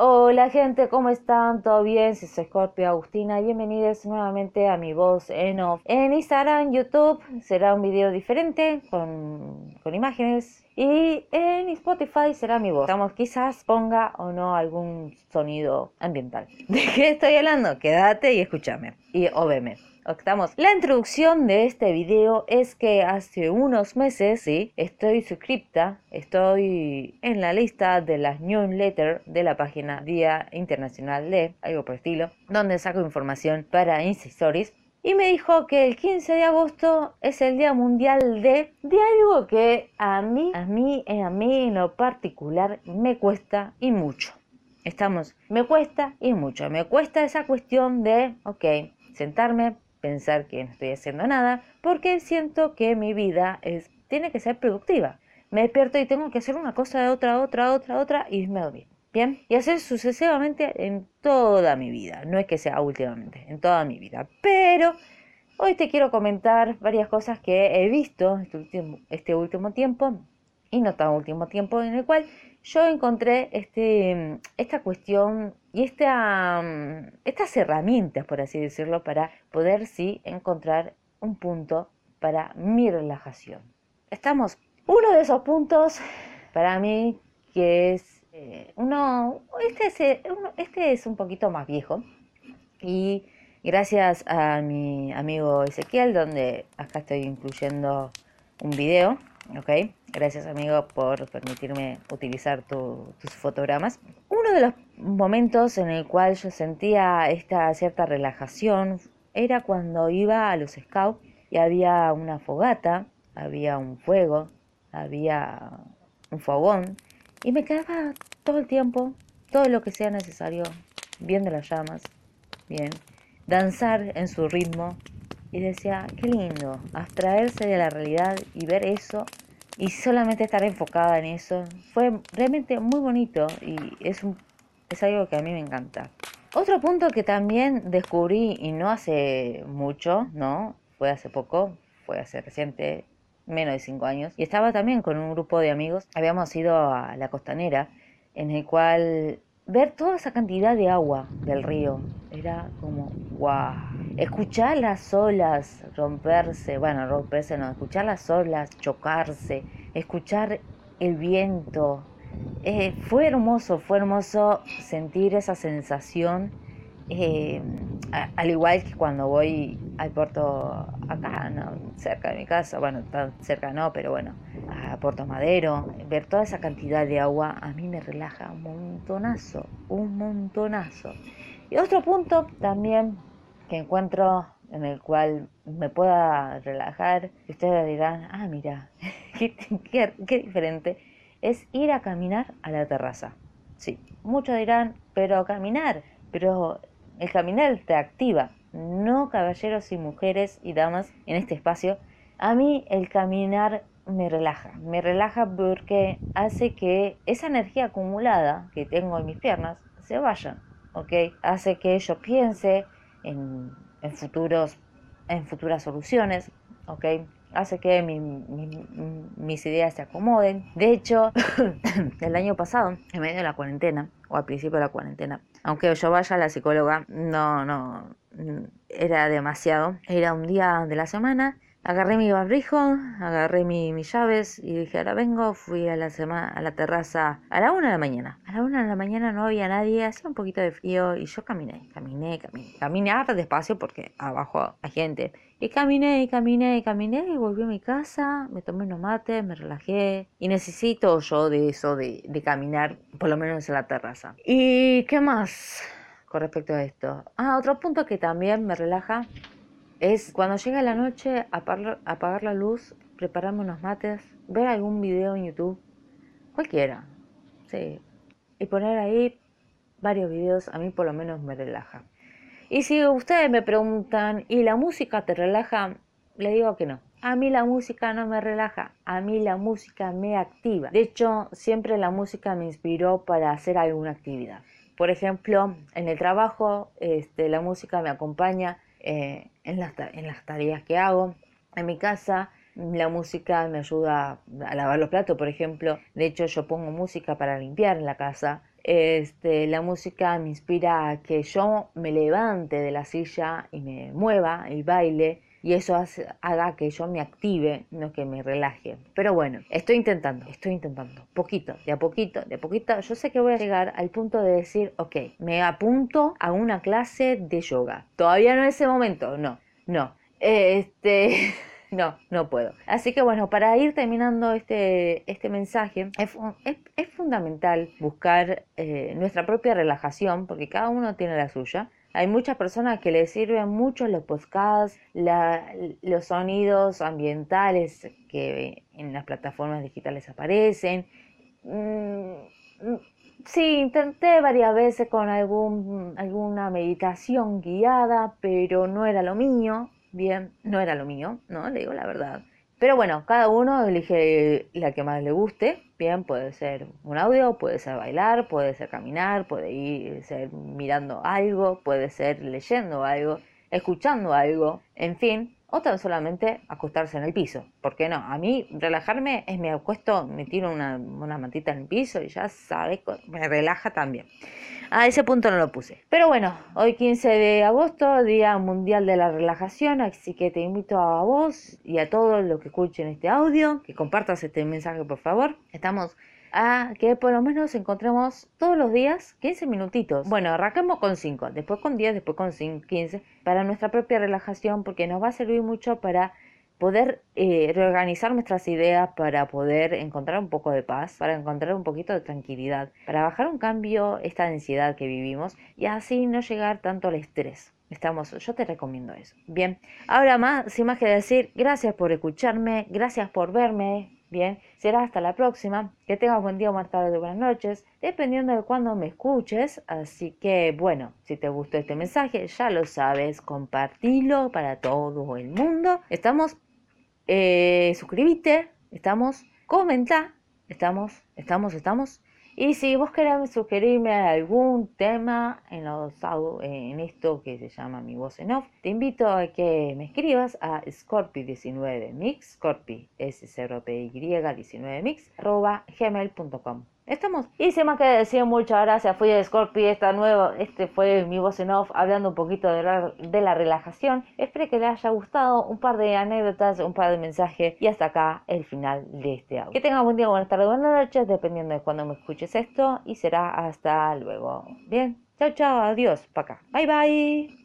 Hola gente, ¿cómo están? ¿Todo bien? Soy Scorpio Agustina, bienvenidos nuevamente a mi voz en off. En Instagram, YouTube será un video diferente con, con imágenes y en Spotify será mi voz. Estamos quizás ponga o no algún sonido ambiental. ¿De qué estoy hablando? Quédate y escúchame y o La introducción de este video es que hace unos meses, sí, estoy suscripta, estoy en la lista de las newsletters de la página Día Internacional de, algo por estilo, donde saco información para Insta Stories. Y me dijo que el 15 de agosto es el Día Mundial de, de algo que a mí, a mí, a mí en lo particular me cuesta y mucho. Estamos, me cuesta y mucho. Me cuesta esa cuestión de, ok, sentarme, pensar que no estoy haciendo nada, porque siento que mi vida es, tiene que ser productiva. Me despierto y tengo que hacer una cosa otra, otra, otra, otra y me dormir. Bien, y hacer sucesivamente en toda mi vida. No es que sea últimamente, en toda mi vida. Pero hoy te quiero comentar varias cosas que he visto este último, este último tiempo y no tan último tiempo en el cual yo encontré este, esta cuestión y esta, estas herramientas, por así decirlo, para poder sí encontrar un punto para mi relajación. Estamos, uno de esos puntos para mí que es eh, uno, este es, eh, este es un poquito más viejo y gracias a mi amigo Ezequiel, donde acá estoy incluyendo un video, ¿ok? Gracias amigo por permitirme utilizar tus fotogramas. Uno de los momentos en el cual yo sentía esta cierta relajación era cuando iba a los scouts y había una fogata, había un fuego, había un fogón y me quedaba todo el tiempo, todo lo que sea necesario, viendo las llamas, bien, danzar en su ritmo y decía, qué lindo, abstraerse de la realidad y ver eso y solamente estar enfocada en eso. Fue realmente muy bonito y es, un, es algo que a mí me encanta. Otro punto que también descubrí y no hace mucho, ¿no? Fue hace poco, fue hace reciente, menos de cinco años, y estaba también con un grupo de amigos. Habíamos ido a la costanera, en el cual ver toda esa cantidad de agua del río era como wow. Escuchar las olas romperse, bueno, romperse no, escuchar las olas chocarse, escuchar el viento. Eh, fue hermoso, fue hermoso sentir esa sensación eh, al igual que cuando voy al puerto acá, cerca de mi casa, bueno, tan cerca no, pero bueno, a Puerto Madero, ver toda esa cantidad de agua a mí me relaja un montonazo, un montonazo. Y otro punto también que encuentro en el cual me pueda relajar, y ustedes dirán, ah, mira, qué, diferente, es ir a caminar a la terraza. Sí, muchos dirán, pero caminar, pero el caminar te activa, no caballeros y mujeres y damas en este espacio. A mí el caminar me relaja, me relaja porque hace que esa energía acumulada que tengo en mis piernas se vaya, ¿ok? Hace que yo piense en, futuros, en futuras soluciones, ¿ok? Hace que mis ideas se acomoden. De hecho, el año pasado, en medio de la cuarentena, o al principio de la cuarentena, aunque yo vaya a la psicóloga, no, no, era demasiado. Era un día de la semana, agarré mi barrijo, agarré mis llaves y dije, ahora vengo, fui a la, semana, a la terraza a la una de la mañana. A la una de la mañana no había nadie, hacía un poquito de frío y yo caminé, caminé, caminé. Caminé despacio porque abajo hay gente. Y caminé y caminé y caminé y volví a mi casa, me tomé unos mates, me relajé. Y necesito yo de eso, de, de caminar por lo menos en la terraza. ¿Y qué más con respecto a esto? Ah, otro punto que también me relaja es cuando llega la noche, apagar, apagar la luz, prepararme unos mates, ver algún video en YouTube, cualquiera, sí. Y poner ahí varios videos, a mí por lo menos me relaja. Y si ustedes me preguntan, ¿y la música te relaja? Le digo que no. A mí la música no me relaja, a mí la música me activa. De hecho, siempre la música me inspiró para hacer alguna actividad. Por ejemplo, en el trabajo, este, la música me acompaña eh, en, las, en las tareas que hago. En mi casa, la música me ayuda a lavar los platos, por ejemplo. De hecho, yo pongo música para limpiar en la casa. Este, la música me inspira a que yo me levante de la silla y me mueva y baile y eso haga que yo me active, no que me relaje. Pero bueno, estoy intentando, estoy intentando, poquito, de a poquito, de a poquito. Yo sé que voy a llegar al punto de decir, ok, me apunto a una clase de yoga. Todavía no es ese momento, no, no. Este, no, no puedo. Así que bueno, para ir terminando este, este mensaje, es, es, fundamental buscar eh, nuestra propia relajación, porque cada uno tiene la suya. Hay muchas personas que les sirven mucho los podcasts, los sonidos ambientales que en las plataformas digitales aparecen. Mm, sí, intenté varias veces con algún, alguna meditación guiada, pero no era lo mío. Bien, no era lo mío, ¿no? Le digo la verdad. Pero bueno, cada uno elige la que más le guste. Bien, puede ser un audio, puede ser bailar, puede ser caminar, puede ir, ser mirando algo, puede ser leyendo algo, escuchando algo, en fin, o tan solamente acostarse en el piso. ¿Por qué no? A mí relajarme es me acuesto, me tiro una, una mantita en el piso y ya sabes, me relaja también. A ese punto no lo puse. Pero bueno, hoy 15 de agosto, Día Mundial de la Relajación, así que te invito a vos y a todos los que escuchen este audio, que compartas este mensaje por favor. Estamos a que por lo menos encontremos todos los días 15 minutitos. Bueno, arranquemos con 5, después con 10, después con 15, para nuestra propia relajación, porque nos va a servir mucho para poder eh, reorganizar nuestras ideas para poder encontrar un poco de paz, para encontrar un poquito de tranquilidad, para bajar un cambio esta ansiedad que vivimos y así no llegar tanto al estrés. Estamos, yo te recomiendo eso. Bien, ahora más, sin más que decir, gracias por escucharme, gracias por verme. Bien, será hasta la próxima. Que tengas buen día, buenas tardes, buenas noches, dependiendo de cuándo me escuches. Así que, bueno, si te gustó este mensaje, ya lo sabes, compartilo para todo el mundo. Estamos eh, suscríbete, estamos, comenta, estamos, estamos, estamos. Y si vos querés sugerirme algún tema en, los, en esto que se llama Mi Voz en Off, te invito a que me escribas a Scorpi19mix, Scorpi, s 0 p y 19mix, arroba gmail.com. Estamos. Y sin más que decir, muchas gracias. Fui de Scorpi, esta nueva, este fue mi voz en off, hablando un poquito de la, de la relajación. Espero que les haya gustado un par de anécdotas, un par de mensajes y hasta acá el final de este audio. Que tengan buen día, buenas tardes, buenas noches, dependiendo de cuando me escuches esto y será hasta luego. Bien, chao, chao, adiós, para acá. Bye, bye.